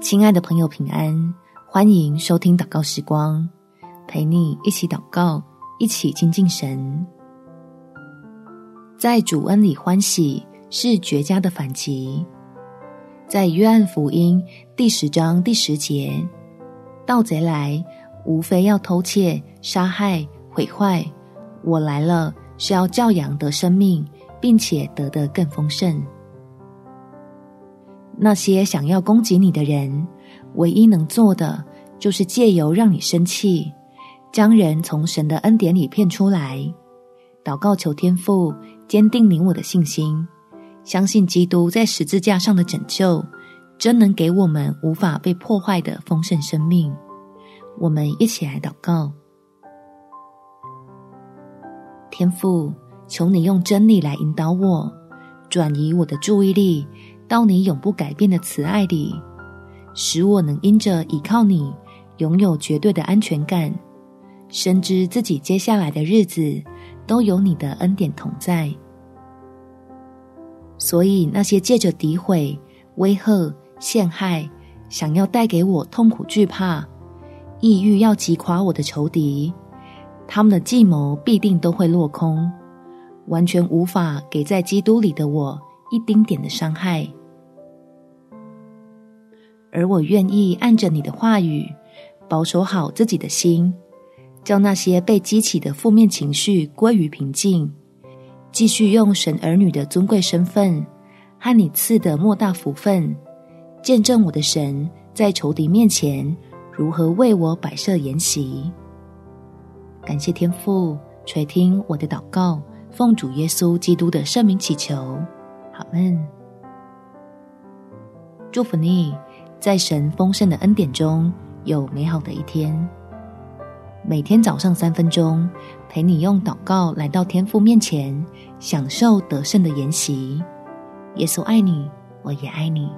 亲爱的朋友，平安！欢迎收听祷告时光，陪你一起祷告，一起亲近神。在主恩里欢喜是绝佳的反击。在约翰福音第十章第十节，盗贼来，无非要偷窃、杀害、毁坏。我来了，是要叫养得生命，并且得的更丰盛。那些想要攻击你的人，唯一能做的，就是借由让你生气，将人从神的恩典里骗出来。祷告求天父坚定你我的信心，相信基督在十字架上的拯救，真能给我们无法被破坏的丰盛生命。我们一起来祷告：天父，求你用真理来引导我，转移我的注意力。到你永不改变的慈爱里，使我能因着倚靠你，拥有绝对的安全感，深知自己接下来的日子都有你的恩典同在。所以那些借着诋毁、威吓、陷害，想要带给我痛苦、惧怕、抑郁，要击垮我的仇敌，他们的计谋必定都会落空，完全无法给在基督里的我一丁点的伤害。而我愿意按着你的话语，保守好自己的心，叫那些被激起的负面情绪归于平静，继续用神儿女的尊贵身份和你赐的莫大福分，见证我的神在仇敌面前如何为我摆设筵席。感谢天父垂听我的祷告，奉主耶稣基督的圣名祈求，好们。祝福你。在神丰盛的恩典中有美好的一天。每天早上三分钟，陪你用祷告来到天父面前，享受得胜的筵席。耶稣爱你，我也爱你。